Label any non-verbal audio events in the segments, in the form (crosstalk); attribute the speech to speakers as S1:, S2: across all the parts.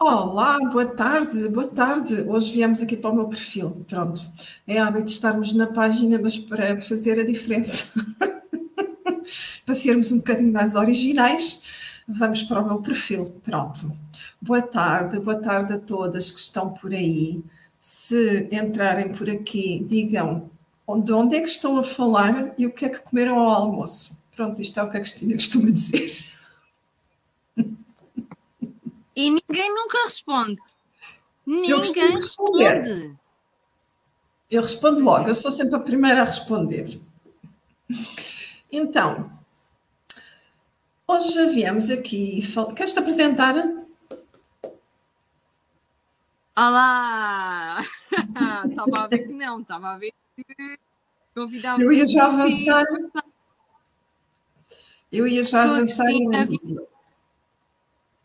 S1: Olá, boa tarde, boa tarde. Hoje viemos aqui para o meu perfil. Pronto, é hábito estarmos na página, mas para fazer a diferença, (laughs) para sermos um bocadinho mais originais, vamos para o meu perfil. Pronto. Boa tarde, boa tarde a todas que estão por aí. Se entrarem por aqui, digam de onde é que estão a falar e o que é que comeram ao almoço. Pronto, isto é o que a Cristina (laughs) costuma dizer.
S2: E ninguém nunca responde. Ninguém responde.
S1: Eu respondo logo, eu sou sempre a primeira a responder. Então, hoje viemos aqui. Queres te apresentar?
S2: Olá! (laughs) estava a ver que não, estava a ver que convidava.
S1: Eu ia já avançar. Eu ia já avançar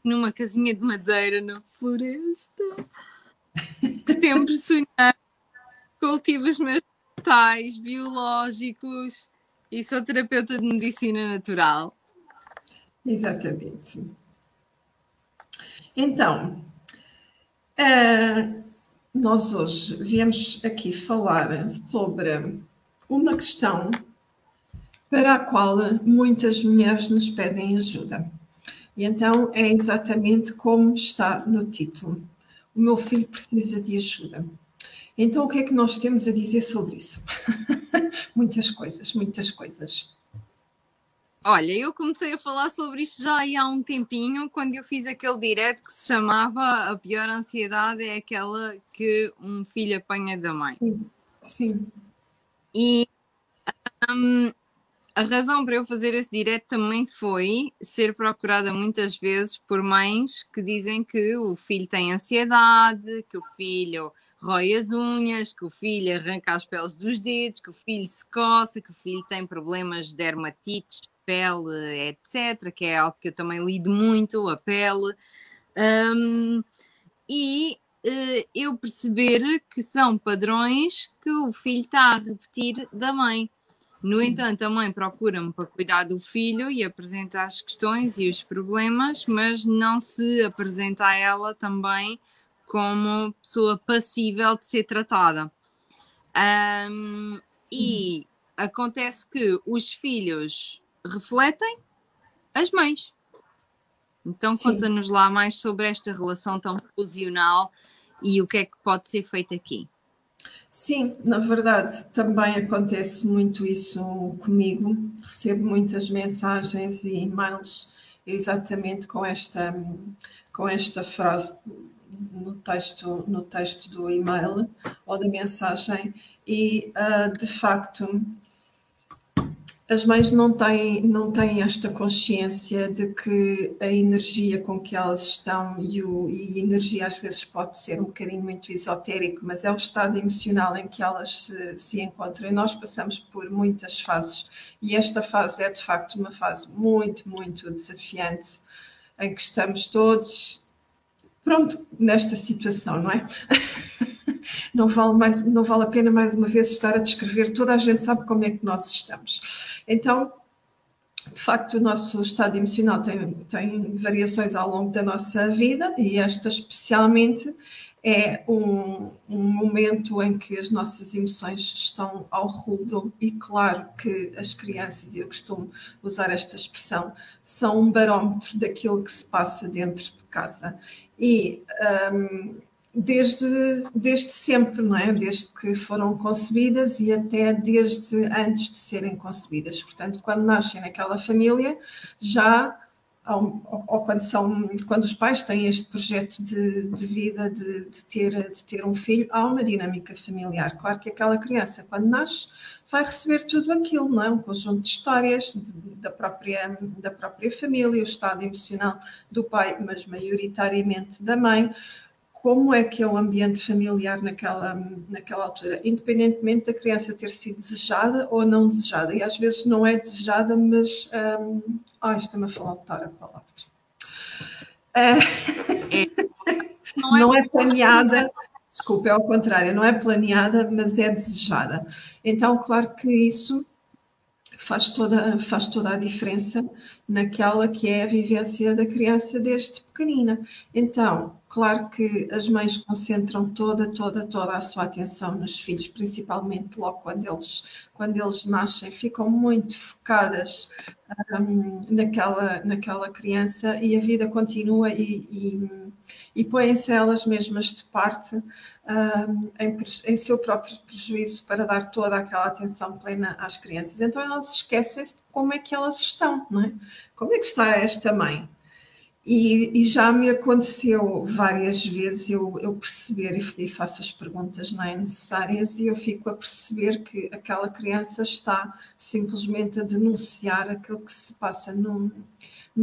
S2: numa casinha de madeira na floresta. Sempre sonhar. Cultivo os meus vegetais biológicos e sou terapeuta de medicina natural.
S1: Exatamente. Então, uh, nós hoje viemos aqui falar sobre uma questão para a qual muitas mulheres nos pedem ajuda. E então é exatamente como está no título. O meu filho precisa de ajuda. Então, o que é que nós temos a dizer sobre isso? (laughs) muitas coisas, muitas coisas.
S2: Olha, eu comecei a falar sobre isto já há um tempinho, quando eu fiz aquele direto que se chamava A pior ansiedade é aquela que um filho apanha da mãe.
S1: Sim. Sim.
S2: E um, a razão para eu fazer esse direto também foi ser procurada muitas vezes por mães que dizem que o filho tem ansiedade, que o filho rói as unhas, que o filho arranca as peles dos dedos, que o filho se coça, que o filho tem problemas de dermatites, pele, etc., que é algo que eu também lido muito, a pele. Um, e uh, eu perceber que são padrões que o filho está a repetir da mãe. No Sim. entanto, a mãe procura-me para cuidar do filho e apresenta as questões e os problemas, mas não se apresenta a ela também como pessoa passível de ser tratada. Um, e acontece que os filhos refletem as mães. Então, conta-nos lá mais sobre esta relação tão fusional e o que é que pode ser feito aqui.
S1: Sim, na verdade também acontece muito isso comigo. Recebo muitas mensagens e e-mails exatamente com esta, com esta frase no texto, no texto do e-mail ou da mensagem, e uh, de facto as mães não têm, não têm esta consciência de que a energia com que elas estão, e, o, e energia às vezes pode ser um bocadinho muito esotérico, mas é o estado emocional em que elas se, se encontram. E nós passamos por muitas fases, e esta fase é de facto uma fase muito, muito desafiante, em que estamos todos, pronto, nesta situação, não é? (laughs) não vale, mais, não vale a pena mais uma vez estar a descrever, toda a gente sabe como é que nós estamos. Então, de facto, o nosso estado emocional tem, tem variações ao longo da nossa vida e esta especialmente é um, um, momento em que as nossas emoções estão ao rubro e claro que as crianças, e eu costumo usar esta expressão, são um barómetro daquilo que se passa dentro de casa. E um, desde, desde sempre, não é? Desde que foram concebidas e até desde antes de serem concebidas. Portanto, quando nascem naquela família, já ou, ou, quando, são, quando os pais têm este projeto de, de vida de, de, ter, de ter um filho, há uma dinâmica familiar. Claro que aquela criança, quando nasce, vai receber tudo aquilo, não é? Um conjunto de histórias de, da, própria, da própria família, o estado emocional do pai, mas maioritariamente da mãe, como é que é o ambiente familiar naquela, naquela altura, independentemente da criança ter sido desejada ou não desejada. E às vezes não é desejada, mas. Um, ai, está-me a faltar a palavra. É, não, é, não é planeada, desculpa, é ao contrário, não é planeada, mas é desejada. Então, claro que isso faz toda, faz toda a diferença naquela que é a vivência da criança desde pequenina. Então, claro que as mães concentram toda, toda, toda a sua atenção nos filhos, principalmente logo quando eles, quando eles nascem, ficam muito focadas um, naquela, naquela criança e a vida continua e, e, e põem-se elas mesmas de parte um, em, em, seu próprio prejuízo para dar toda aquela atenção plena às crianças. Então elas esquecem-se de como é que elas estão, não é? Como é que está esta mãe? E, e, já me aconteceu várias vezes eu, eu perceber e, e, faço as perguntas não é, necessárias e eu fico a perceber que aquela criança está simplesmente a denunciar aquilo que se passa no,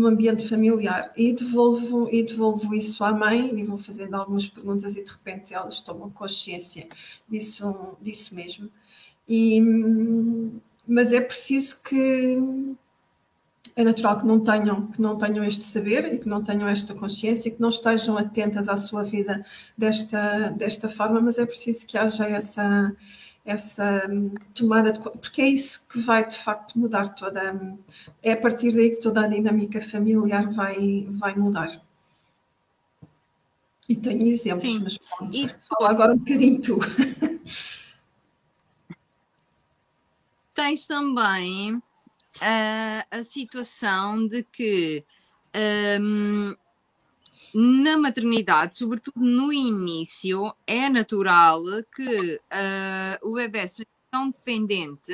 S1: ambiente familiar e devolvo, e devolvo isso à mãe e vou fazendo algumas perguntas e de repente elas tomam consciência disso, disso mesmo. E, mas é preciso que é natural que não tenham que não tenham este saber e que não tenham esta consciência e que não estejam atentas à sua vida desta desta forma mas é preciso que haja essa essa tomada de porque é isso que vai de facto mudar toda é a partir daí que toda a dinâmica familiar vai vai mudar. E tenho exemplos Sim. mas pronto, e fala agora um bocadinho tu.
S2: Tens também a, a situação de que um, na maternidade, sobretudo no início, é natural que uh, o bebê seja tão dependente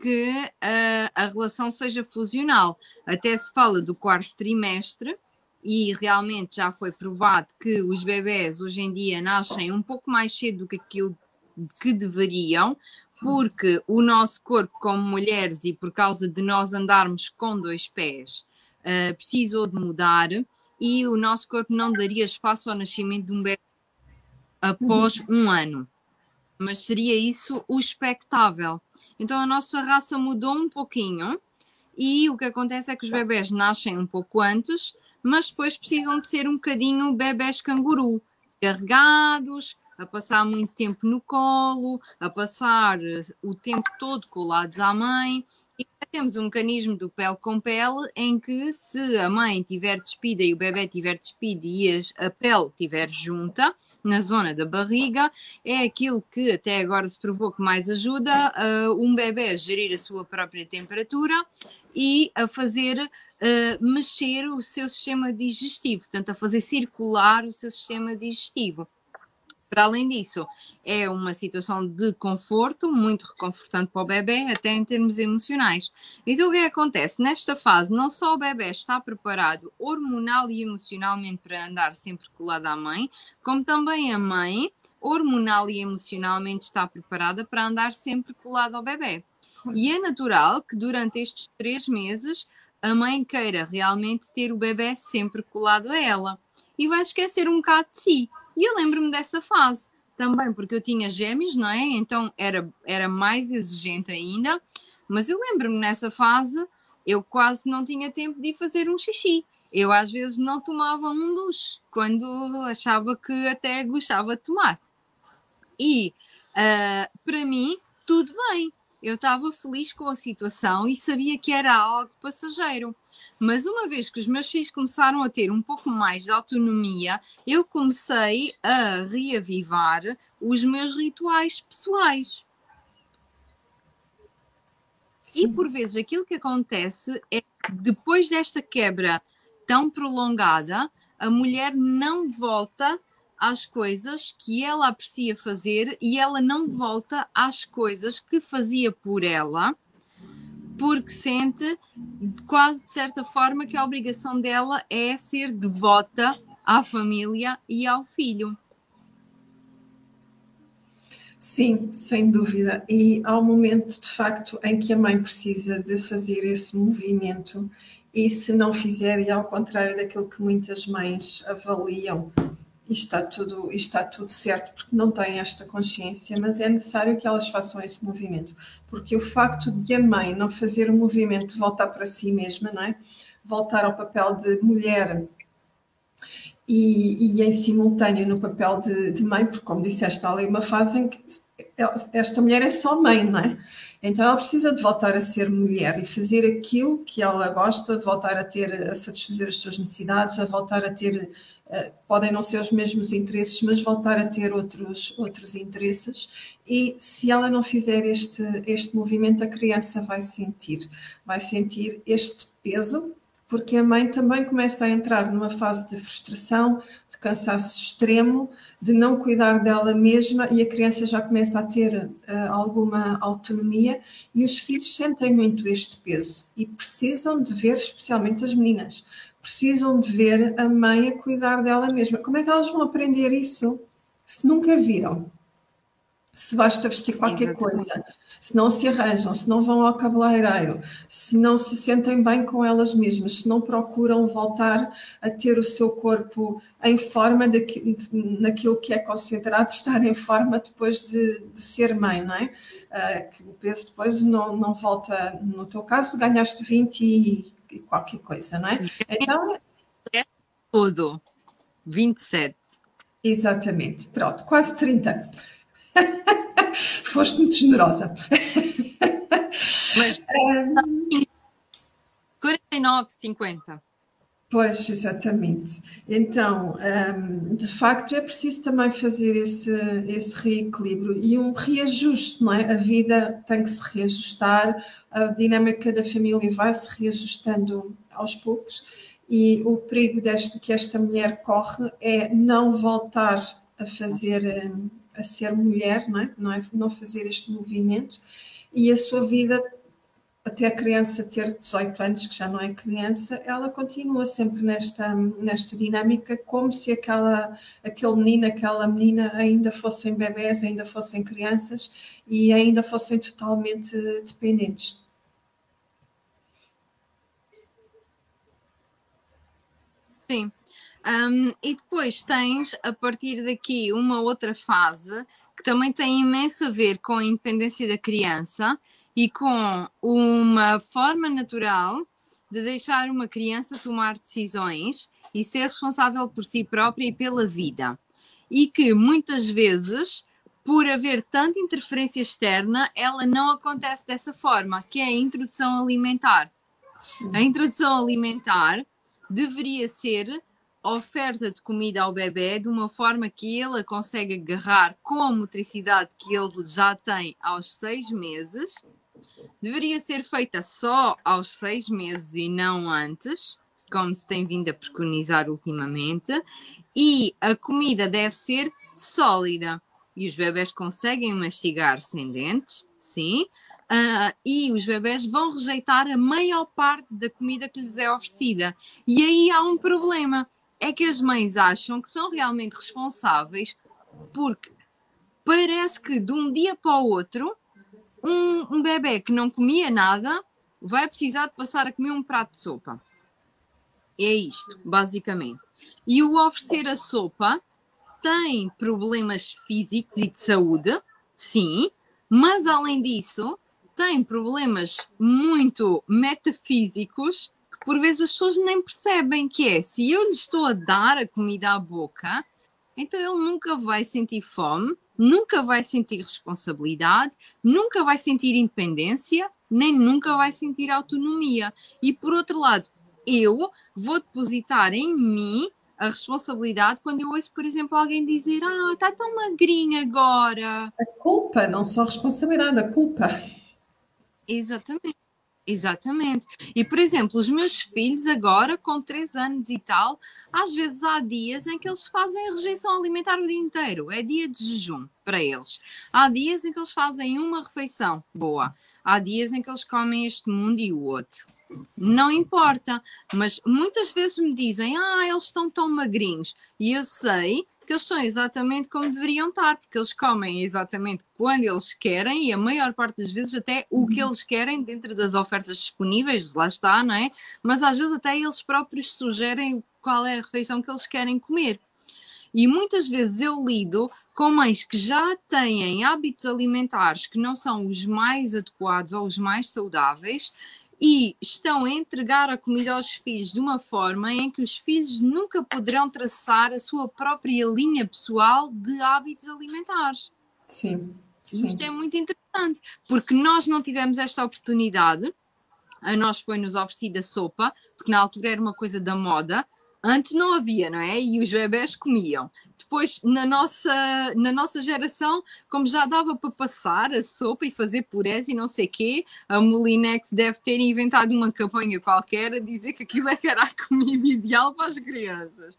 S2: que uh, a relação seja fusional. Até se fala do quarto trimestre e realmente já foi provado que os bebés hoje em dia nascem um pouco mais cedo do que aquilo que deveriam, porque o nosso corpo, como mulheres, e por causa de nós andarmos com dois pés, uh, precisou de mudar e o nosso corpo não daria espaço ao nascimento de um bebê após uhum. um ano. Mas seria isso o expectável. Então a nossa raça mudou um pouquinho e o que acontece é que os bebés nascem um pouco antes, mas depois precisam de ser um bocadinho bebés canguru, carregados, a passar muito tempo no colo, a passar eh, o tempo todo colados à mãe. E temos um mecanismo do pele com pele em que se a mãe tiver despida e o bebê estiver despido e a pele estiver junta na zona da barriga, é aquilo que até agora se provou que mais ajuda uh, um bebê a gerir a sua própria temperatura e a fazer uh, mexer o seu sistema digestivo, portanto a fazer circular o seu sistema digestivo. Para além disso, é uma situação de conforto, muito reconfortante para o bebê, até em termos emocionais. Então, o que, é que acontece? Nesta fase, não só o bebê está preparado hormonal e emocionalmente para andar sempre colado à mãe, como também a mãe, hormonal e emocionalmente, está preparada para andar sempre colado ao bebê. E é natural que durante estes três meses a mãe queira realmente ter o bebê sempre colado a ela e vai esquecer um bocado de si. E eu lembro-me dessa fase também, porque eu tinha gêmeos, não é? Então era, era mais exigente ainda. Mas eu lembro-me nessa fase, eu quase não tinha tempo de ir fazer um xixi. Eu às vezes não tomava um duche, quando achava que até gostava de tomar. E uh, para mim, tudo bem. Eu estava feliz com a situação e sabia que era algo passageiro. Mas uma vez que os meus filhos começaram a ter um pouco mais de autonomia, eu comecei a reavivar os meus rituais pessoais. Sim. E por vezes aquilo que acontece é depois desta quebra tão prolongada, a mulher não volta às coisas que ela aprecia fazer e ela não volta às coisas que fazia por ela porque sente quase de certa forma que a obrigação dela é ser devota à família e ao filho.
S1: Sim, sem dúvida. E há um momento, de facto, em que a mãe precisa de fazer esse movimento, e se não fizer, e ao contrário daquilo que muitas mães avaliam e está tudo, está tudo certo, porque não têm esta consciência, mas é necessário que elas façam esse movimento, porque o facto de a mãe não fazer o movimento de voltar para si mesma, não é? voltar ao papel de mulher e, e em simultâneo no papel de, de, mãe, porque como disseste, há ali uma fase em que esta mulher é só mãe, não é? Então ela precisa de voltar a ser mulher e fazer aquilo que ela gosta, voltar a ter, a satisfazer as suas necessidades, a voltar a ter, uh, podem não ser os mesmos interesses, mas voltar a ter outros, outros interesses. E se ela não fizer este, este movimento, a criança vai sentir, vai sentir este peso porque a mãe também começa a entrar numa fase de frustração, de cansaço extremo, de não cuidar dela mesma e a criança já começa a ter uh, alguma autonomia e os filhos sentem muito este peso e precisam de ver, especialmente as meninas, precisam de ver a mãe a cuidar dela mesma. Como é que elas vão aprender isso se nunca viram? Se basta vestir qualquer Exatamente. coisa, se não se arranjam, se não vão ao cabeleireiro, se não se sentem bem com elas mesmas, se não procuram voltar a ter o seu corpo em forma daqui, naquilo que é considerado estar em forma depois de, de ser mãe, não é? Uh, que o peso depois não, não volta, no teu caso, ganhaste 20 e, e qualquer coisa, não é?
S2: Então. É tudo. 27.
S1: Exatamente, pronto, quase 30. (laughs) Foste muito generosa.
S2: Mas um, 49, 50.
S1: Pois, exatamente. Então, um, de facto, é preciso também fazer esse, esse reequilíbrio e um reajuste, não é? A vida tem que se reajustar, a dinâmica da família vai se reajustando aos poucos e o perigo deste, que esta mulher corre é não voltar a fazer hum, a ser mulher, não é? Não, é? não fazer este movimento e a sua vida até a criança ter 18 anos, que já não é criança, ela continua sempre nesta, nesta dinâmica, como se aquela, aquele menino, aquela menina ainda fossem bebés, ainda fossem crianças e ainda fossem totalmente dependentes.
S2: Sim, um, e depois tens, a partir daqui, uma outra fase que também tem imenso a ver com a independência da criança e com uma forma natural de deixar uma criança tomar decisões e ser responsável por si própria e pela vida. E que muitas vezes, por haver tanta interferência externa, ela não acontece dessa forma, que é a introdução alimentar. Sim. A introdução alimentar deveria ser oferta de comida ao bebê de uma forma que ele consegue agarrar com a motricidade que ele já tem aos seis meses. Deveria ser feita só aos seis meses e não antes, como se tem vindo a preconizar ultimamente. E a comida deve ser sólida. E os bebés conseguem mastigar sem dentes, sim. Uh, e os bebés vão rejeitar a maior parte da comida que lhes é oferecida. E aí há um problema é que as mães acham que são realmente responsáveis porque parece que de um dia para o outro um, um bebê que não comia nada vai precisar de passar a comer um prato de sopa. É isto, basicamente. E o oferecer a sopa tem problemas físicos e de saúde, sim, mas além disso, tem problemas muito metafísicos por vezes as pessoas nem percebem que é, se eu lhe estou a dar a comida à boca, então ele nunca vai sentir fome, nunca vai sentir responsabilidade, nunca vai sentir independência, nem nunca vai sentir autonomia. E por outro lado, eu vou depositar em mim a responsabilidade quando eu ouço, por exemplo, alguém dizer: Ah, está tão magrinha agora.
S1: A culpa, não só a responsabilidade, a culpa.
S2: Exatamente. Exatamente. E, por exemplo, os meus filhos agora, com 3 anos e tal, às vezes há dias em que eles fazem rejeição alimentar o dia inteiro. É dia de jejum para eles. Há dias em que eles fazem uma refeição boa. Há dias em que eles comem este mundo e o outro. Não importa. Mas muitas vezes me dizem, ah, eles estão tão magrinhos. E eu sei que eles são exatamente como deveriam estar, porque eles comem exatamente quando eles querem e a maior parte das vezes até o que eles querem dentro das ofertas disponíveis, lá está, não é? Mas às vezes até eles próprios sugerem qual é a refeição que eles querem comer. E muitas vezes eu lido com mães que já têm hábitos alimentares que não são os mais adequados ou os mais saudáveis e estão a entregar a comida aos filhos de uma forma em que os filhos nunca poderão traçar a sua própria linha pessoal de hábitos alimentares.
S1: Sim,
S2: Sim. Isto é muito interessante, porque nós não tivemos esta oportunidade, a nós foi-nos oferecida sopa, porque na altura era uma coisa da moda, antes não havia, não é? E os bebés comiam. Depois, na nossa, na nossa geração, como já dava para passar a sopa e fazer purés e não sei quê, a Molinex deve ter inventado uma campanha qualquer a dizer que aquilo é (laughs) que era a comida ideal para as crianças.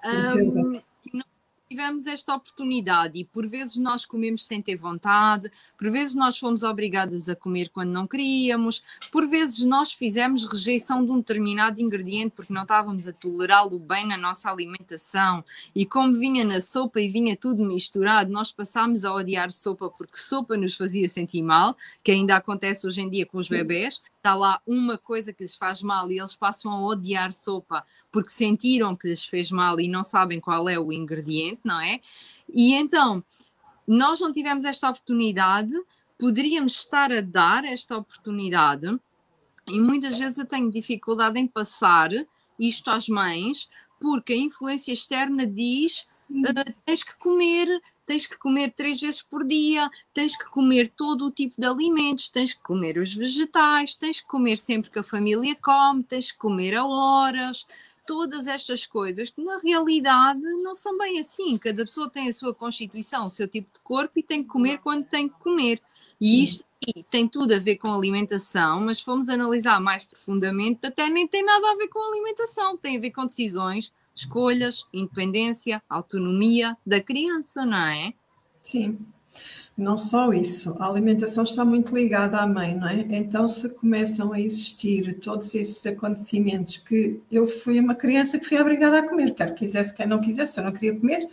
S2: Certeza. Um, tivemos esta oportunidade e por vezes nós comemos sem ter vontade, por vezes nós fomos obrigadas a comer quando não queríamos, por vezes nós fizemos rejeição de um determinado ingrediente porque não estávamos a tolerá-lo bem na nossa alimentação e como vinha na sopa e vinha tudo misturado, nós passámos a odiar sopa porque sopa nos fazia sentir mal, que ainda acontece hoje em dia com os Sim. bebés, está lá uma coisa que lhes faz mal e eles passam a odiar sopa porque sentiram que lhes fez mal e não sabem qual é o ingrediente, não é? E então, nós não tivemos esta oportunidade, poderíamos estar a dar esta oportunidade, e muitas vezes eu tenho dificuldade em passar isto às mães, porque a influência externa diz uh, tens que comer, tens que comer três vezes por dia, tens que comer todo o tipo de alimentos, tens que comer os vegetais, tens que comer sempre que a família come, tens que comer a horas, todas estas coisas que na realidade não são bem assim. Cada pessoa tem a sua constituição, o seu tipo de corpo e tem que comer quando tem que comer. E Sim. isto aqui tem tudo a ver com alimentação, mas fomos analisar mais profundamente, até nem tem nada a ver com alimentação, tem a ver com decisões, escolhas, independência, autonomia da criança, não é?
S1: Sim. Não só isso, a alimentação está muito ligada à mãe, não é? Então, se começam a existir todos esses acontecimentos que eu fui uma criança que fui obrigada a comer, quer quisesse, quer não quisesse, eu não queria comer.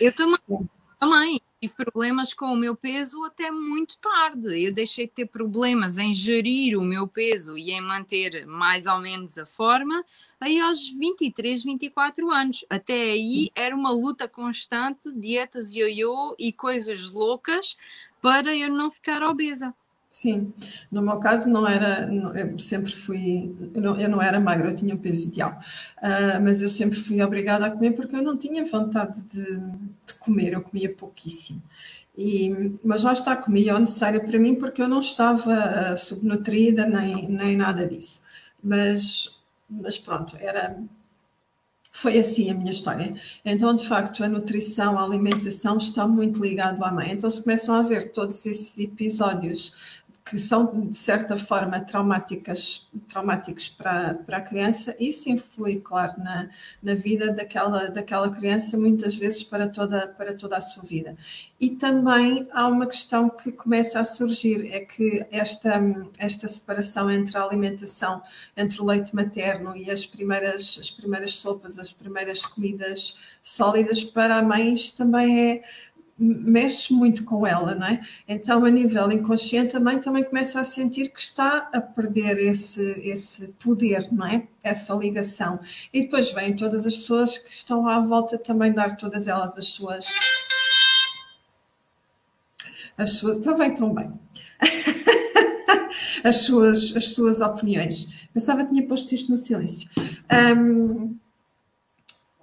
S2: Eu também. (laughs) Também tive problemas com o meu peso até muito tarde. Eu deixei de ter problemas em gerir o meu peso e em manter mais ou menos a forma aí aos 23, 24 anos. Até aí era uma luta constante, dietas ioiô e coisas loucas para eu não ficar obesa.
S1: Sim, no meu caso não era, eu sempre fui, eu não, eu não era magra, eu tinha o peso ideal, uh, mas eu sempre fui obrigada a comer porque eu não tinha vontade de, de comer, eu comia pouquíssimo. E, mas lá está, comia o necessário para mim porque eu não estava uh, subnutrida nem, nem nada disso. Mas, mas pronto, era, foi assim a minha história. Então, de facto, a nutrição, a alimentação está muito ligado à mãe. Então, se começam a ver todos esses episódios que são, de certa forma, traumáticas, traumáticos para, para a criança, isso influi, claro, na, na vida daquela, daquela criança, muitas vezes para toda, para toda a sua vida. E também há uma questão que começa a surgir, é que esta, esta separação entre a alimentação, entre o leite materno e as primeiras, as primeiras sopas, as primeiras comidas sólidas, para a mãe isto também é mexe muito com ela, não é? Então, a nível inconsciente, também também começa a sentir que está a perder esse, esse poder, não é? Essa ligação. E depois vêm todas as pessoas que estão à volta também dar todas elas as suas. As suas. Está bem, estão bem. (laughs) as, suas, as suas opiniões. Pensava que tinha posto isto no silêncio. Um,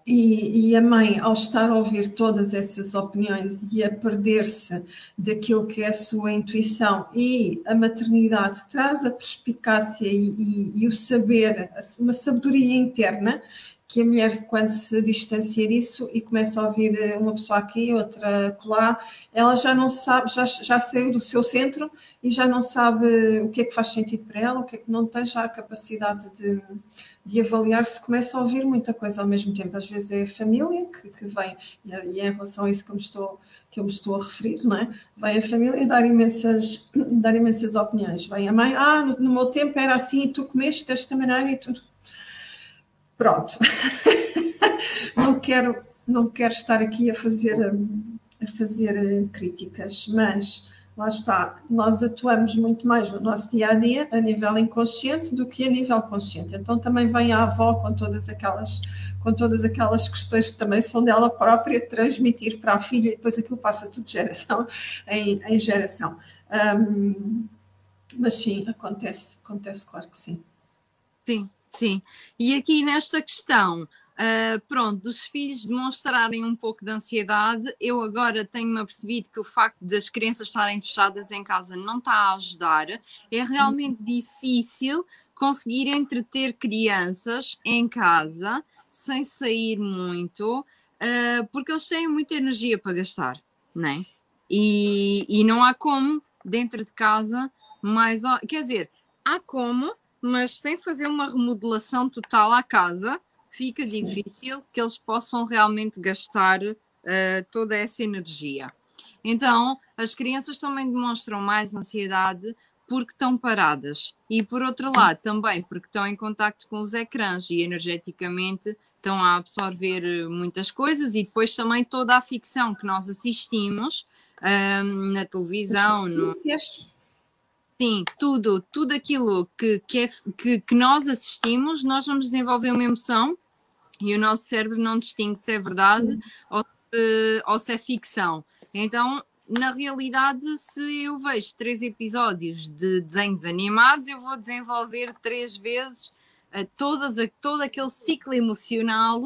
S1: e, e, a mãe, ao estar a ouvir todas essas opiniões e a perder-se daquilo que é a sua intuição, e a maternidade traz a perspicácia e, e, e o saber, uma sabedoria interna que a mulher, quando se distancia disso e começa a ouvir eh, uma pessoa aqui, outra lá, ela já não sabe, já, já saiu do seu centro e já não sabe o que é que faz sentido para ela, o que é que não tem já a capacidade de, de avaliar se começa a ouvir muita coisa ao mesmo tempo. Às vezes é a família que, que vem, e, é, e em relação a isso que eu, me estou, que eu me estou a referir, não é? Vem a família dar imensas, (coughs) dar imensas opiniões. Vem a mãe, ah, no, no meu tempo era assim e tu comeste desta maneira e tu Pronto. (laughs) não quero não quero estar aqui a fazer a fazer eh, críticas, mas lá está, nós atuamos muito mais no nosso dia a dia a nível inconsciente do que a nível consciente. Então também vem a avó com todas aquelas com todas aquelas questões que também são dela própria transmitir para a filha e depois aquilo passa tudo de geração (laughs) em, em geração. Um, mas sim, acontece, acontece, claro que sim.
S2: Sim, Sim, e aqui nesta questão Uh, pronto, dos filhos demonstrarem um pouco de ansiedade, eu agora tenho-me apercebido que o facto das crianças estarem fechadas em casa não está a ajudar. É realmente difícil conseguir entreter crianças em casa sem sair muito, uh, porque eles têm muita energia para gastar, né? E, e não há como, dentro de casa, mais. Quer dizer, há como, mas sem fazer uma remodelação total à casa fica Sim. difícil que eles possam realmente gastar uh, toda essa energia. Então, as crianças também demonstram mais ansiedade porque estão paradas e por outro lado também porque estão em contacto com os ecrãs e energeticamente estão a absorver muitas coisas e depois também toda a ficção que nós assistimos ehm, na televisão, no, Sim, tudo, tudo aquilo que, que, é, que, que, nós assistimos, nós vamos desenvolver uma emoção e o nosso cérebro não distingue se é verdade ou, ou se é ficção. Então, na realidade, se eu vejo três episódios de desenhos animados, eu vou desenvolver três vezes uh, todas, todo aquele ciclo emocional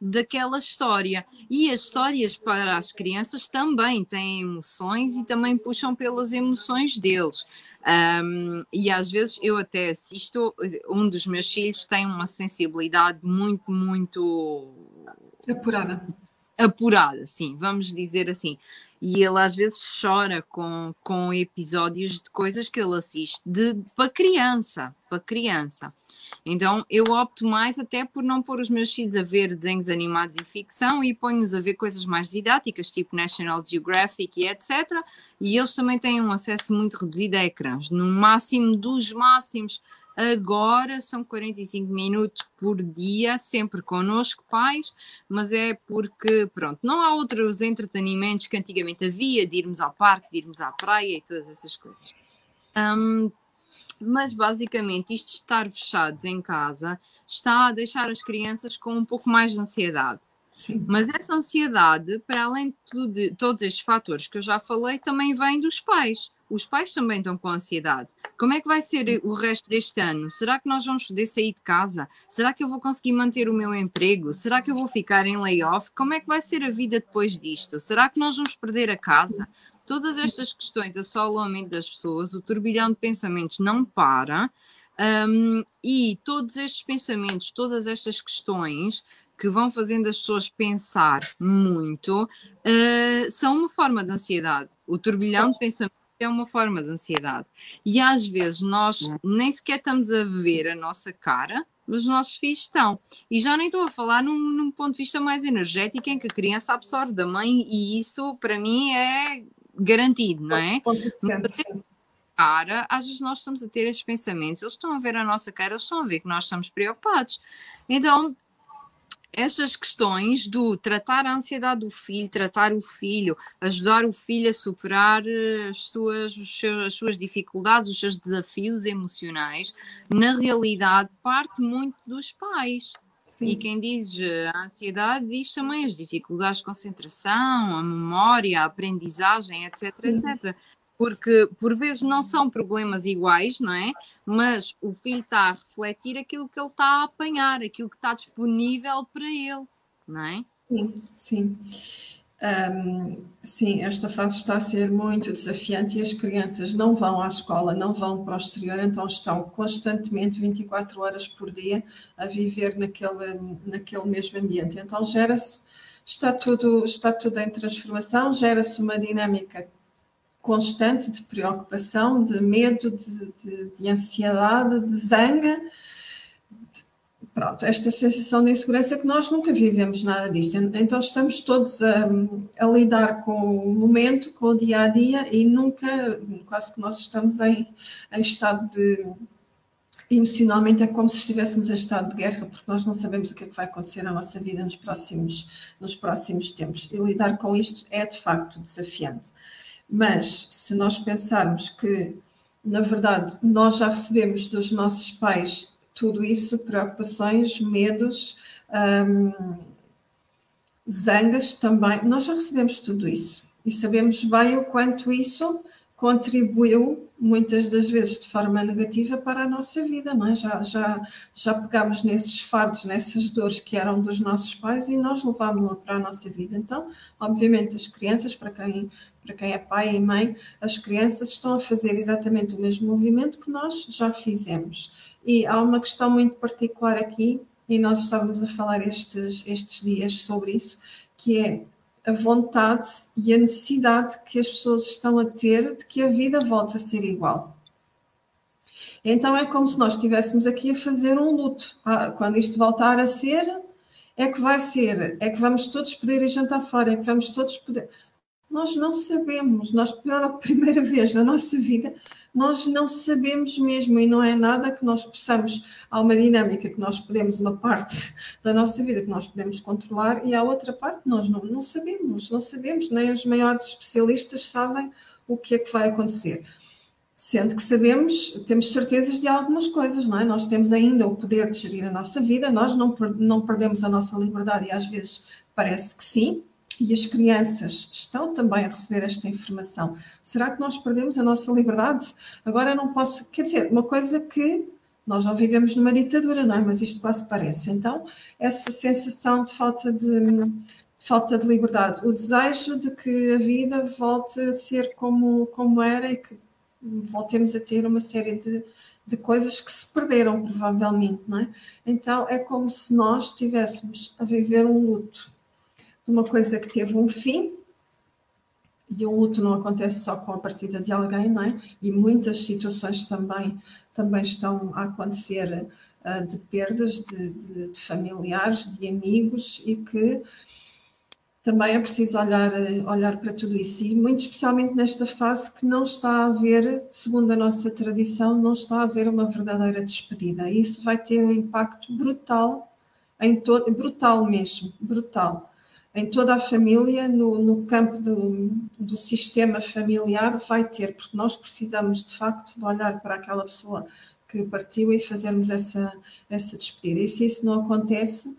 S2: daquela história. E as histórias para as crianças também têm emoções e também puxam pelas emoções deles. Um, e às vezes eu até assisto, um dos meus filhos tem uma sensibilidade muito, muito
S1: apurada.
S2: Apurada, sim, vamos dizer assim. E ele às vezes chora com, com episódios de coisas que ele assiste de, para criança, para criança. Então eu opto mais até por não pôr os meus filhos a ver desenhos animados e ficção e ponho-os a ver coisas mais didáticas, tipo National Geographic e etc. E eles também têm um acesso muito reduzido a ecrãs. No máximo dos máximos, agora são 45 minutos por dia, sempre connosco, pais, mas é porque, pronto, não há outros entretenimentos que antigamente havia, de irmos ao parque, de irmos à praia e todas essas coisas. Um, mas basicamente isto de estar fechados em casa está a deixar as crianças com um pouco mais de ansiedade. Sim. Mas essa ansiedade, para além de, tudo, de todos estes fatores que eu já falei, também vem dos pais. Os pais também estão com ansiedade. Como é que vai ser Sim. o resto deste ano? Será que nós vamos poder sair de casa? Será que eu vou conseguir manter o meu emprego? Será que eu vou ficar em layoff? Como é que vai ser a vida depois disto? Será que nós vamos perder a casa? Todas estas questões assolam a mente das pessoas, o turbilhão de pensamentos não para, um, e todos estes pensamentos, todas estas questões que vão fazendo as pessoas pensar muito, uh, são uma forma de ansiedade. O turbilhão de pensamentos é uma forma de ansiedade. E às vezes nós nem sequer estamos a ver a nossa cara, mas os nossos filhos estão. E já nem estou a falar num, num, ponto de vista mais energético, em que a criança absorve da mãe, e isso para mim é garantido, não é? Cara, às vezes nós estamos a ter esses pensamentos, eles estão a ver a nossa cara, eles estão a ver que nós estamos preocupados. Então, estas questões do tratar a ansiedade do filho, tratar o filho, ajudar o filho a superar eh, as suas, as suas dificuldades, os seus desafios emocionais, na realidade parte muito dos pais. Sim. E quem diz eh, a ansiedade diz também as dificuldades de concentração, a memória, a aprendizagem, etc, Sim. etc. Porque por vezes não são problemas iguais, não é? Mas o filho está a refletir aquilo que ele está a apanhar, aquilo que está disponível para ele, não é?
S1: Sim, sim. Um, sim, esta fase está a ser muito desafiante e as crianças não vão à escola, não vão para o exterior, então estão constantemente 24 horas por dia a viver naquele, naquele mesmo ambiente. Então gera-se, está tudo, está tudo em transformação, gera-se uma dinâmica constante de preocupação, de medo, de, de, de ansiedade, de zanga pronto, esta sensação de insegurança que nós nunca vivemos nada disto. Então estamos todos a, a, lidar com o momento, com o dia a dia e nunca, quase que nós estamos em, em estado de. Emocionalmente é como se estivéssemos em estado de guerra, porque nós não sabemos o que é que vai acontecer na nossa vida nos próximos, nos próximos tempos. E lidar com isto é de facto desafiante. Mas se nós pensarmos que, na verdade, nós já recebemos dos nossos pais tudo isso, preocupações, medos, hum, zangas também. Nós já recebemos tudo isso e sabemos bem o quanto isso contribuiu muitas das vezes de forma negativa para a nossa vida, não é? Já, já, já pegámos nesses fardos, nessas dores que eram dos nossos pais e nós levámos-la para a nossa vida. Então, obviamente, as crianças, para quem, para quem é pai e mãe, as crianças estão a fazer exatamente o mesmo movimento que nós já fizemos. E há uma questão muito particular aqui, e nós estávamos a falar estes, estes dias sobre isso, que é a vontade e a necessidade que as pessoas estão a ter de que a vida volte a ser igual. Então é como se nós estivéssemos aqui a fazer um luto. Ah, quando isto voltar a ser, é que vai ser, é que vamos todos poder ir jantar fora, é que vamos todos poder. Nós não sabemos, nós pela (laughs) primeira vez na nossa vida, nós não sabemos mesmo e não é nada que nós possamos. Há uma dinâmica que nós podemos, uma parte (laughs) da nossa vida que nós podemos controlar e há outra parte nós não, não sabemos, não sabemos, nem os maiores especialistas sabem o que é que vai acontecer. Sendo que sabemos, temos certezas de algumas coisas, não é? Nós temos ainda o poder de gerir a nossa vida, nós não, não perdemos a nossa liberdade e às vezes parece que sim, e as crianças estão também a receber esta informação. Será que nós perdemos a nossa liberdade? Agora não posso, quer dizer, uma coisa que nós não vivemos numa ditadura, não é? Mas isto quase parece. Então, essa sensação de falta de, falta de liberdade, o desejo de que a vida volte a ser como, como era e que voltemos a ter uma série de, de coisas que se perderam, provavelmente, não é? Então, é como se nós estivéssemos a viver um luto uma coisa que teve um fim, e o luto não acontece só com a partida de alguém, não é? E muitas situações também, também estão a acontecer uh, de perdas de, de, de, familiares, de amigos, e que também é preciso olhar, olhar para tudo isso. E muito especialmente nesta fase que não está a haver, segundo a nossa tradição, não está a haver uma verdadeira despedida. Isso vai ter um impacto brutal, em todo, brutal mesmo, brutal em toda a família, no, no campo do, do, sistema familiar, vai ter, porque nós precisamos de facto de olhar para aquela pessoa que partiu e fazermos essa, essa despedida. E se isso não acontece,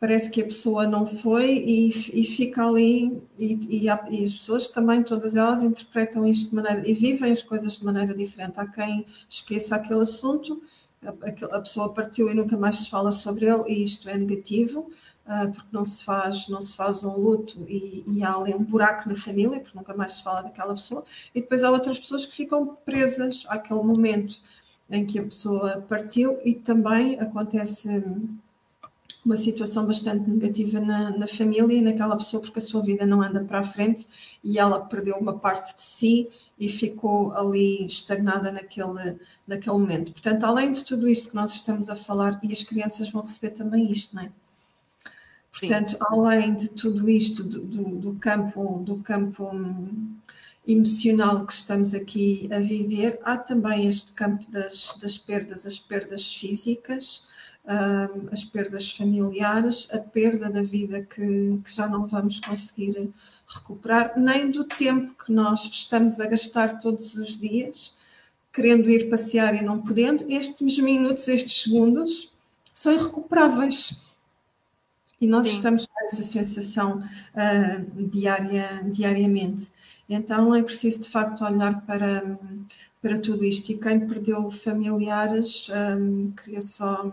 S1: parece que a pessoa não foi e, e fica ali, e, e, há, e, as pessoas também, todas elas, interpretam isto de maneira, e vivem as coisas de maneira diferente. Há quem esqueça aquele assunto, a, a pessoa partiu e nunca mais se fala sobre ele, e isto é negativo porque não se faz, não se faz um luto e, e, há ali um buraco na família, porque nunca mais se fala daquela pessoa, e depois há outras pessoas que ficam presas àquele momento em que a pessoa partiu e também acontece uma situação bastante negativa na, na, família e naquela pessoa porque a sua vida não anda para a frente e ela perdeu uma parte de si e ficou ali estagnada naquele, naquele momento. Portanto, além de tudo isto que nós estamos a falar, e as crianças vão receber também isto, não é? Portanto, Sim. além de tudo isto, do, do, do, campo, do campo hum, emocional que estamos aqui a viver, há também este campo das, das perdas, as perdas físicas, hum, as perdas familiares, a perda da vida que, que já não vamos conseguir recuperar, nem do tempo que nós estamos a gastar todos os dias, querendo ir passear e não podendo, estes minutos, estes segundos, são irrecuperáveis e nós Sim. estamos com essa sensação uh, diária, diariamente. Então é preciso de facto olhar para, para tudo isto. E quem perdeu familiares, um, ah, queria, só,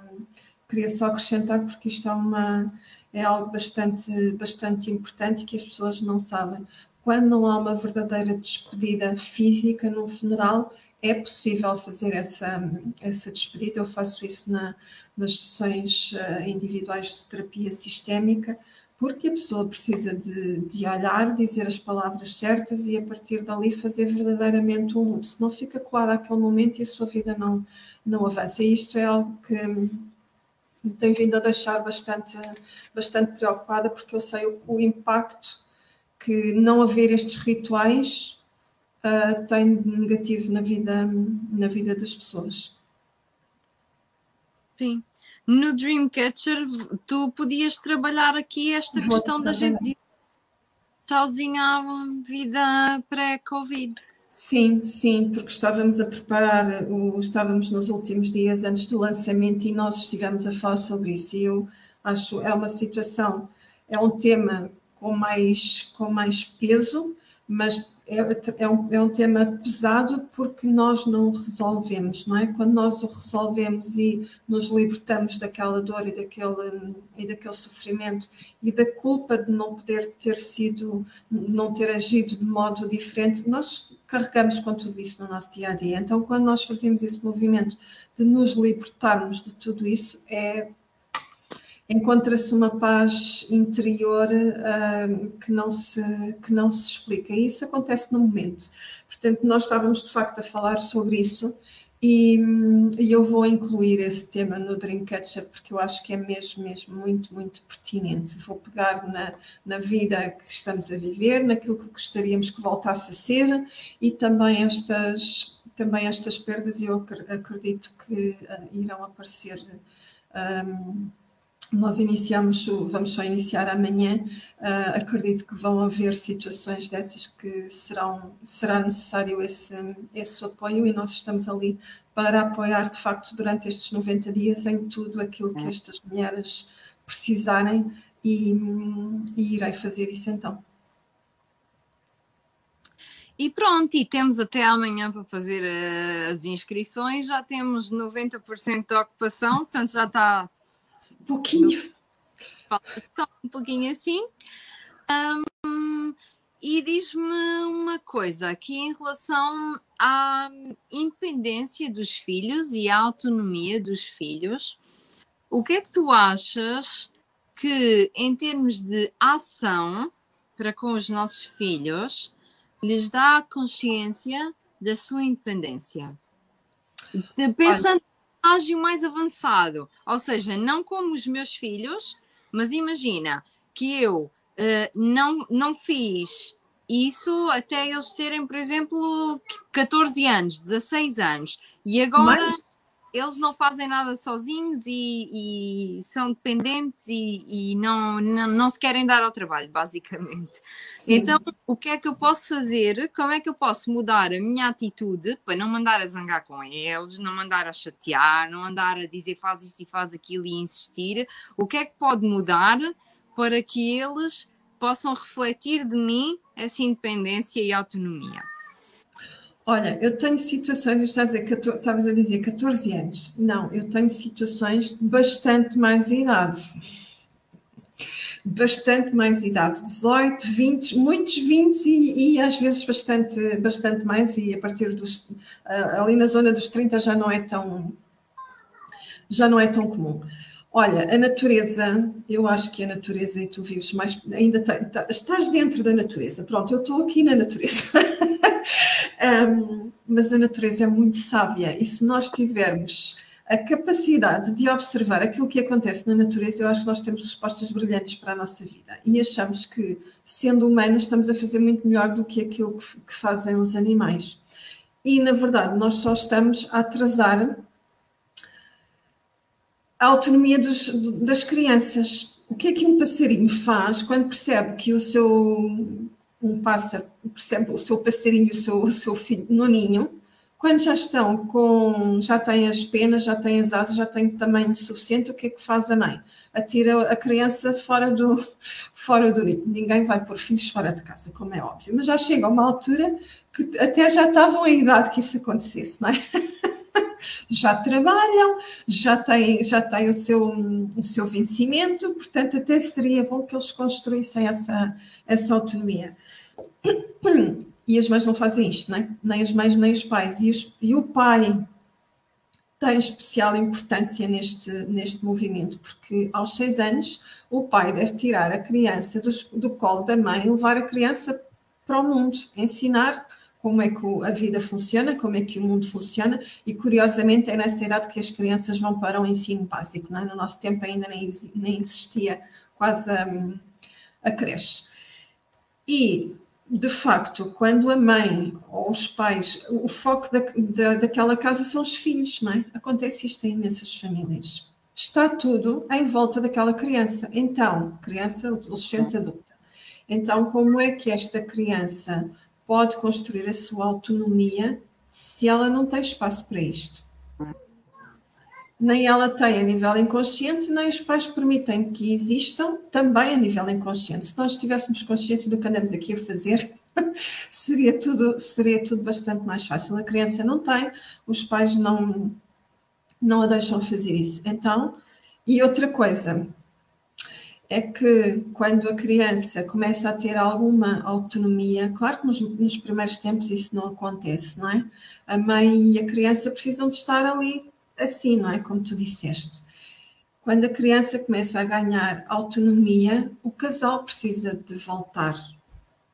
S1: queria só acrescentar, porque isto é, uma, é algo bastante, bastante importante que as pessoas não sabem. Quando não há uma verdadeira despedida física num funeral, é possível fazer essa, essa despedida. Eu faço isso na, nas sessões uh, individuais de terapia sistémica, porque a pessoa precisa de, de, olhar, dizer as palavras certas e a partir dali fazer verdadeiramente um luto. Senão fica colada àquele momento e a sua vida não, não avança. E isto é algo que me tem vindo a deixar bastante, bastante preocupada, porque eu sei o, o impacto que não haver estes rituais uh, tem negativo na vida, na vida das pessoas.
S2: Sim. No Dreamcatcher, tu podias trabalhar aqui esta Vou questão trabalhar. da gente tchauzinho à vida pré-Covid.
S1: Sim, sim, porque estávamos a preparar, o, estávamos nos últimos dias antes do lançamento e nós estivemos a falar sobre isso. E eu acho é uma situação, é um tema com mais, com mais peso, mas é, é, um, é um tema pesado porque nós não o resolvemos, não é? Quando nós o resolvemos e nos libertamos daquela dor e daquele, e daquele sofrimento e da culpa de não poder ter sido, não ter agido de modo diferente, nós carregamos com tudo isso no nosso dia a dia. Então, quando nós fazemos esse movimento de nos libertarmos de tudo isso, é encontra-se uma paz interior uh, que, não se, que não se explica. E isso acontece no momento. Portanto, nós estávamos de facto a falar sobre isso e, e, eu vou incluir esse tema no Dreamcatcher porque eu acho que é mesmo, mesmo muito, muito pertinente. Vou pegar na, na vida que estamos a viver, naquilo que gostaríamos que voltasse a ser e também estas, também estas perdas, eu acredito que uh, irão aparecer. Um, nós iniciamos, vamos só iniciar amanhã, uh, acredito que vão haver situações dessas que serão, será necessário esse, esse apoio e nós estamos ali para apoiar de facto durante estes 90 dias em tudo aquilo que estas mulheres precisarem e, e irei fazer isso então.
S2: E pronto, e temos até amanhã para fazer uh, as inscrições, já temos 90% de ocupação, portanto já está
S1: pouquinho.
S2: Só um pouquinho assim. Um, e diz-me uma coisa aqui em relação à independência dos filhos e à autonomia dos filhos. O que é que tu achas que, em termos de ação para com os nossos filhos, lhes dá consciência da sua independência? Pensando estágio mais avançado, ou seja, não como os meus filhos, mas imagina que eu uh, não, não fiz isso até eles terem, por exemplo, 14 anos, 16 anos, e agora eles não fazem nada sozinhos e, e são dependentes e, e não, não, não, se querem dar ao trabalho, basicamente. Sim. Então, o que é que eu posso fazer? Como é que eu posso mudar a minha atitude para não mandar a zangar com eles, não mandar a chatear, não andar a dizer faz isto e faz aquilo e insistir? O que é que pode mudar para que eles possam refletir de mim essa independência e autonomia?
S1: Olha, eu tenho situações, estás a dizer, estavas a dizer 14 anos. Não, eu tenho situações de bastante mais idade. Bastante mais idade, 18, 20, muitos 20 e, e às vezes bastante, bastante mais, e a partir dos. ali na zona dos 30 já não é tão. já não é tão comum. Olha, a natureza, eu acho que a natureza, e tu vives mais, ainda tá, tá, estás dentro da natureza. Pronto, eu estou aqui na natureza. Um, mas a natureza é muito sábia e se nós tivermos a capacidade de observar aquilo que acontece na natureza, eu acho que nós temos respostas brilhantes para a nossa vida e achamos que, sendo humanos, estamos a fazer muito melhor do que aquilo que, fazem os animais. E, na verdade, nós só estamos a atrasar a autonomia dos, das crianças. O que é que um passarinho faz quando percebe que o seu um pássaro percebe o seu passarinho, o seu, o seu filho no ninho, quando já estão com, já têm as penas, já têm as asas, já têm tamanho suficiente, o que é que faz a mãe? Atira a criança fora do, (laughs) fora do ninho. Ninguém vai pôr filhos fora de casa, como é óbvio, mas já chega a uma altura que até já estavam em idade que isso acontecesse, não é? (laughs) (laughs) já trabalham, já têm, já têm o, seu, o seu vencimento, portanto, até seria bom que eles construíssem essa, essa autonomia. (clears throat) E as mães não fazem isto, não é? nem as mães nem os pais. E, os, e o pai tem especial importância neste, neste movimento, porque aos seis anos o pai deve tirar a criança do, do colo da mãe e levar a criança para o mundo, ensinar como é que a vida funciona, como é que o mundo funciona, e curiosamente é nessa idade que as crianças vão para o ensino básico. Não é? No nosso tempo ainda nem, nem existia quase a, a creche. E, de facto, quando a mãe ou os pais, o foco da, da, daquela casa são os filhos, não é? Acontece isto em imensas famílias. Está tudo em volta daquela criança. Então, criança, adolescente, adulta. Então, como é que esta criança pode construir a sua autonomia se ela não tem espaço para isto. Nem ela tem a nível inconsciente, nem os pais permitem que existam também a nível inconsciente. Se nós estivéssemos conscientes do que andamos aqui a fazer, (laughs) seria, tudo, seria tudo bastante mais fácil. A criança não tem, os pais não, não a deixam fazer isso. Então, e outra coisa é que quando a criança começa a ter alguma autonomia, claro que nos, nos primeiros tempos isso não acontece, não é? A mãe e a criança precisam de estar ali assim, não é? Como tu disseste. Quando a criança começa a ganhar autonomia, o casal precisa de voltar,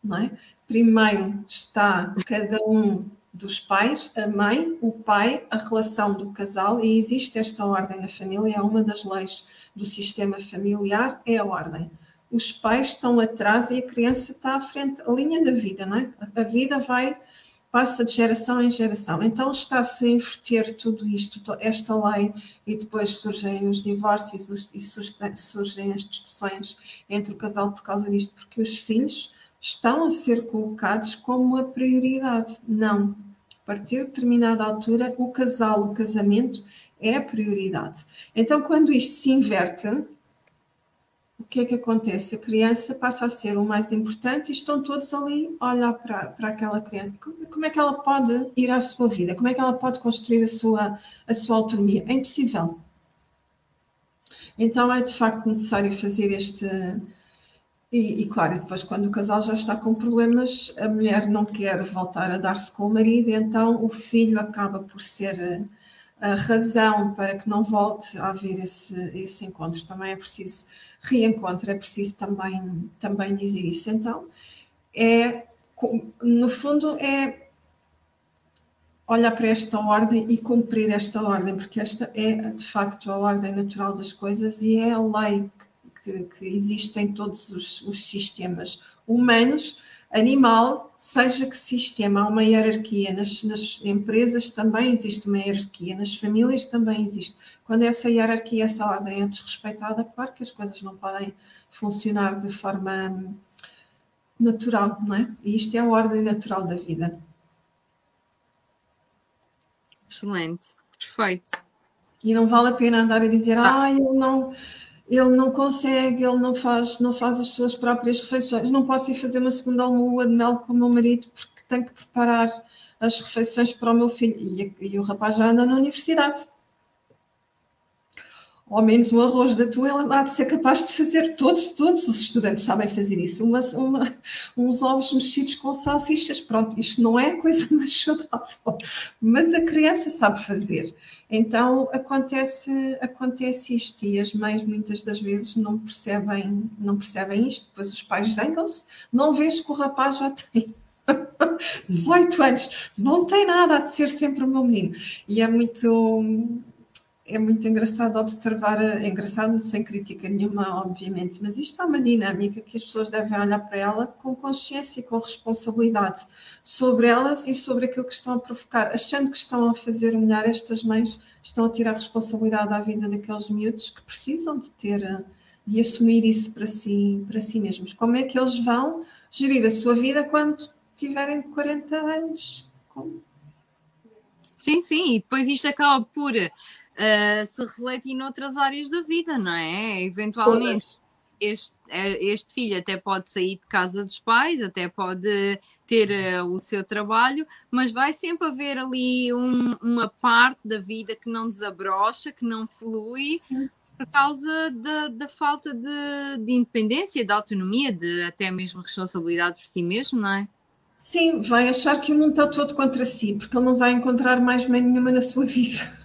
S1: não é? Primeiro está cada um dos pais, a mãe, o pai, a relação do casal, e existe esta ordem na família, é uma das leis do sistema familiar, é a ordem. Os pais estão atrás e a criança está à frente, a linha da vida, não é? A vida vai passa de geração em geração. Então está-se a inverter tudo isto, esta lei, e depois surgem os divórcios e surgem as discussões entre o casal por causa disto, porque os filhos estão a ser colocados como a prioridade. Não. A partir de determinada altura, o casal, o casamento é a prioridade. Então, quando isto se inverte, o que é que acontece? A criança passa a ser o mais importante e estão todos ali a olhar para, para aquela criança. Como é que ela pode ir à sua vida? Como é que ela pode construir a sua, a sua autonomia? É impossível. Então é de facto necessário fazer este. E, e claro, depois quando o casal já está com problemas, a mulher não quer voltar a dar-se com o marido, então o filho acaba por ser a razão para que não volte a haver esse, esse encontro. Também é preciso reencontro, é preciso também, também dizer isso. Então, é, no fundo, é olhar para esta ordem e cumprir esta ordem, porque esta é de facto a ordem natural das coisas e é a lei que, que existe em todos os, os sistemas humanos animal, seja que sistema, há uma hierarquia. Nas, nas, empresas também existe uma hierarquia, nas famílias também existe. Quando essa hierarquia, essa ordem é desrespeitada, claro que as coisas não podem funcionar de forma natural, não é? E isto é a ordem natural da vida.
S2: Excelente, perfeito.
S1: E não vale a pena andar a dizer, ah, eu não ele não consegue, ele não faz, não faz as suas próprias refeições. Não posso ir fazer uma segunda lua de mel com o meu marido porque tenho que preparar as refeições para o meu filho. E, e o rapaz já anda na universidade ao menos o arroz da tua ele há de ser capaz de fazer, todos, todos os estudantes sabem fazer isso, uma, uma, uns ovos mexidos com salsichas, pronto, isto não é a coisa (laughs) mais saudável, mas a criança sabe fazer. Então acontece, acontece isto. E as mães muitas das vezes não percebem, não percebem isto, depois os pais zangam-se, não vês que o rapaz já tem (laughs) 18 anos, não tem nada, há de ser sempre o meu menino. E é muito é muito engraçado observar, é engraçado sem crítica nenhuma, obviamente, mas isto é uma dinâmica que as pessoas devem olhar para ela com consciência e com responsabilidade sobre elas e sobre aquilo que estão a provocar, achando que estão a fazer melhor, estas mães estão a tirar responsabilidade à vida daqueles miúdos que precisam de ter, de assumir isso para si, para si mesmos. Como é que eles vão gerir a sua vida quando tiverem 40 anos? Como?
S2: Sim, sim, e depois isto acaba por uh, se refletir noutras áreas da vida, não é? Eventualmente. Este, eh, este, filho até pode sair de casa dos pais, até pode ter uh, o seu trabalho, mas vai sempre haver ali um, uma parte da vida que não desabrocha, que não flui, Sim. por causa da, da falta de, de, independência, de autonomia, de até mesmo responsabilidade por si mesmo, não é?
S1: Sim, vai achar que o mundo está todo contra si, porque ele não vai encontrar mais mãe nenhuma na sua vida.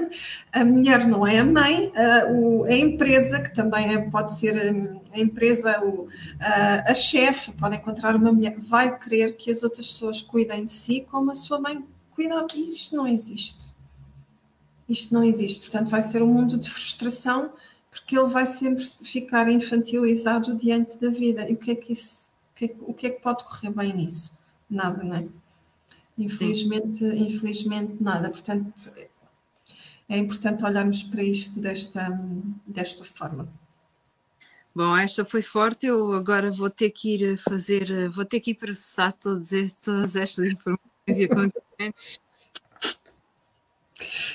S1: (laughs) a mulher não é a mãe, a, o, a empresa, que também é, pode ser hum, a empresa, o, a, a chefe, pode encontrar uma mulher, vai querer que as outras pessoas cuidem de si como a sua mãe cuida. Isto não existe. Isto não existe. Portanto, vai ser um mundo de frustração, porque ele vai sempre ficar infantilizado diante da vida. E o que é que isso, o que é, o que, é que pode correr bem nisso? Nada, não é? Infelizmente, infelizmente nada. Portanto, é importante olharmos para isto desta, desta forma.
S2: Bom, esta foi forte. Eu agora vou ter que ir fazer, vou ter que ir processar todas estas informações e acontecimentos.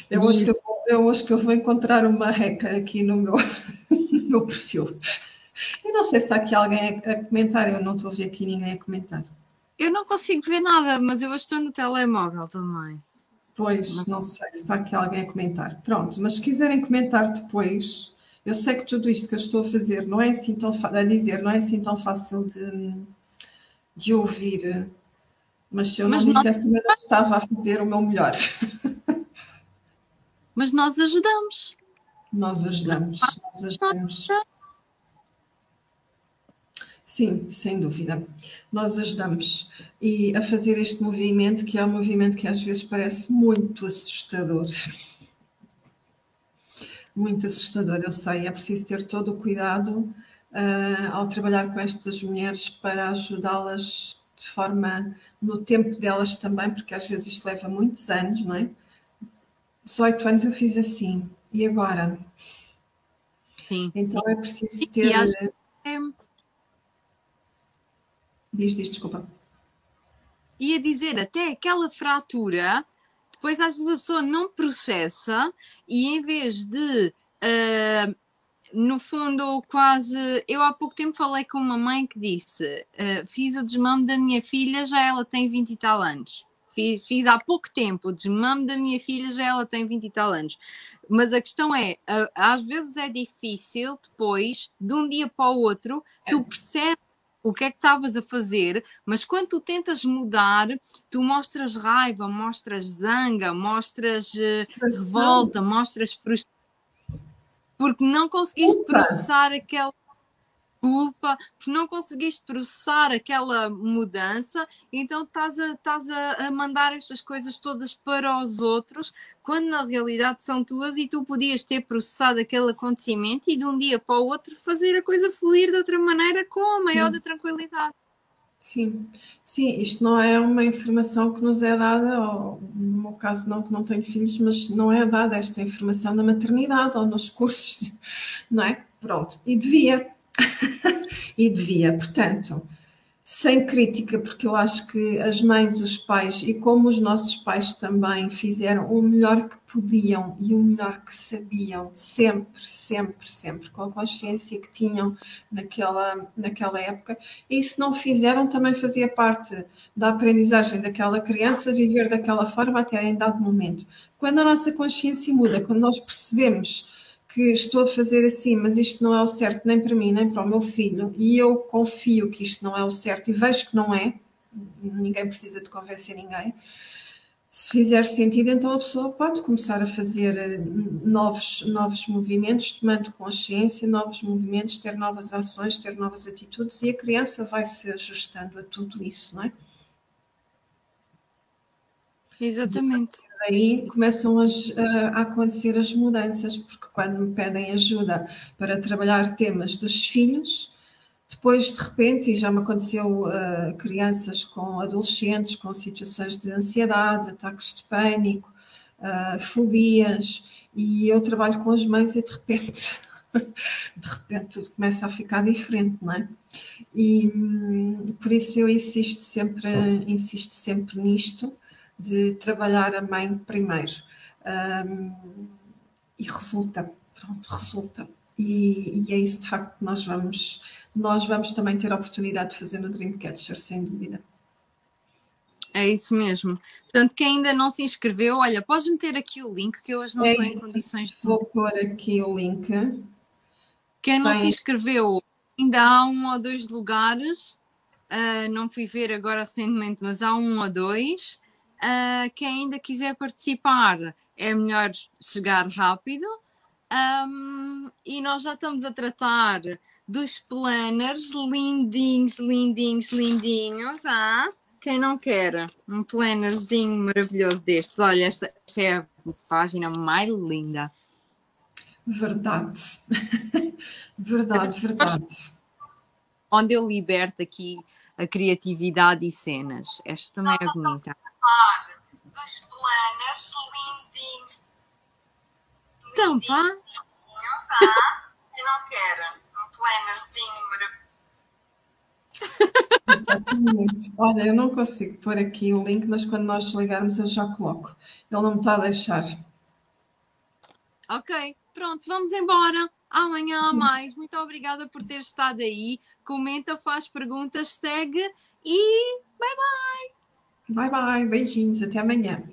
S1: Eu acho, que eu, vou, eu acho que eu vou encontrar uma hacker aqui no meu, (laughs) no meu perfil. Eu não sei se está aqui alguém a, a comentar, eu não estou a ver aqui ninguém a comentar.
S2: Eu não consigo ver nada, mas eu estou no telemóvel também.
S1: Pois, não sei se está aqui alguém a comentar. Pronto, mas se quiserem comentar depois, eu sei que tudo isto que eu estou a fazer não é assim tão a dizer, não é assim tão fácil de, de ouvir, mas se eu mas não dissesse, também não estava a fazer o meu melhor. (laughs)
S2: Mas nós ajudamos.
S1: Nós ajudamos, nós ajudamos. Sim, sem dúvida. Nós ajudamos e a fazer este movimento, que é um movimento que às vezes parece muito assustador. (laughs) Muito assustador, eu sei. É preciso ter todo o cuidado uh, ao trabalhar com estas mulheres para ajudá-las de forma no tempo delas também, porque às vezes isto leva muitos anos, não é? 18 anos eu fiz assim, e agora?
S2: Sim.
S1: Então
S2: sim.
S1: é preciso ter. É... Diz, diz, desculpa.
S2: Ia dizer, até aquela fratura, depois às vezes a pessoa não processa e em vez de. Uh, no fundo, quase. Eu há pouco tempo falei com uma mãe que disse: uh, Fiz o desmame da minha filha, já ela tem 20 e tal anos. Fiz, fiz há pouco tempo o desmame da minha filha, já ela tem 20 e tal anos. Mas a questão é, às vezes é difícil depois, de um dia para o outro, tu percebes o que é que estavas a fazer, mas quando tu tentas mudar, tu mostras raiva, mostras zanga, mostras uh, revolta, mostras frustração, porque não conseguiste processar aquela culpa, porque não conseguiste processar aquela mudança, então estás a, estás a, mandar estas coisas todas para os outros, quando na realidade são tuas e tu podias ter processado aquele acontecimento e de um dia para o outro fazer a coisa fluir de outra maneira com a maior da tranquilidade.
S1: Sim, sim, isto não é uma informação que nos é dada, ou no meu caso não, que não tenho filhos, mas não é dada esta informação na maternidade ou nos cursos, (laughs) não é? Pronto, e devia, (laughs) e devia, portanto, sem crítica, porque eu acho que as mães, os pais, e como os nossos pais também fizeram o melhor que podiam e o melhor que sabiam, sempre, sempre, sempre, com a consciência que tinham naquela, naquela época, e se não fizeram, também fazia parte da aprendizagem daquela criança viver daquela forma até em dado momento. Quando a nossa consciência muda, quando nós percebemos que estou a fazer assim, mas isto não é o certo nem para mim, nem para o meu filho, e eu confio que isto não é o certo e vejo que não é, ninguém precisa de convencer ninguém. Se fizer sentido, então a pessoa pode começar a fazer eh, novos, novos movimentos, tomando consciência, novos movimentos, ter novas ações, ter novas atitudes, e a criança vai se ajustando a tudo isso, não é?
S2: Exatamente.
S1: Aí começam as, a acontecer as mudanças, porque quando me pedem ajuda para trabalhar temas dos filhos, depois de repente, e já me aconteceu uh, crianças com adolescentes com situações de ansiedade, ataques de pânico, uh, fobias, e eu trabalho com as mães e de repente, (laughs) de repente tudo começa a ficar diferente, não é? E hum, por isso eu insisto sempre, insisto sempre nisto de trabalhar a mãe primeiro. Um, e resulta, pronto, resulta. E, e, é isso de facto que nós vamos, nós vamos também ter a oportunidade de fazer no Dreamcatcher, sem dúvida.
S2: É isso mesmo. Portanto, quem ainda não se inscreveu, olha, podes meter aqui o link que eu hoje não é estou isso. em condições de.
S1: Vou pôr aqui o link.
S2: Quem não Tem... se inscreveu, ainda há um ou dois lugares. Uh, não fui ver agora recentemente, mas há um ou dois. Uh, quem ainda quiser participar, é melhor chegar rápido. Um, e nós já estamos a tratar dos planners lindinhos, lindinhos, lindinhos. Ah? Quem não quer um plannerzinho maravilhoso destes? Olha, esta, esta é a página mais linda.
S1: Verdade. (laughs) verdade, verdade.
S2: Onde eu liberto aqui a criatividade e cenas. Esta também é bonita
S3: dos planners lindinhos.
S2: Então, pá.
S3: Ah, eu não quero um plannerzinho.
S1: Exatamente. Olha, eu não consigo pôr aqui o link, mas quando nós ligarmos eu já coloco. Ele não me está a deixar.
S2: Ok, pronto, vamos embora. Amanhã há mais. Muito obrigada por ter estado aí. Comenta, faz perguntas, segue E bye bye!
S1: Bye bye, beijinhos, até amanhã.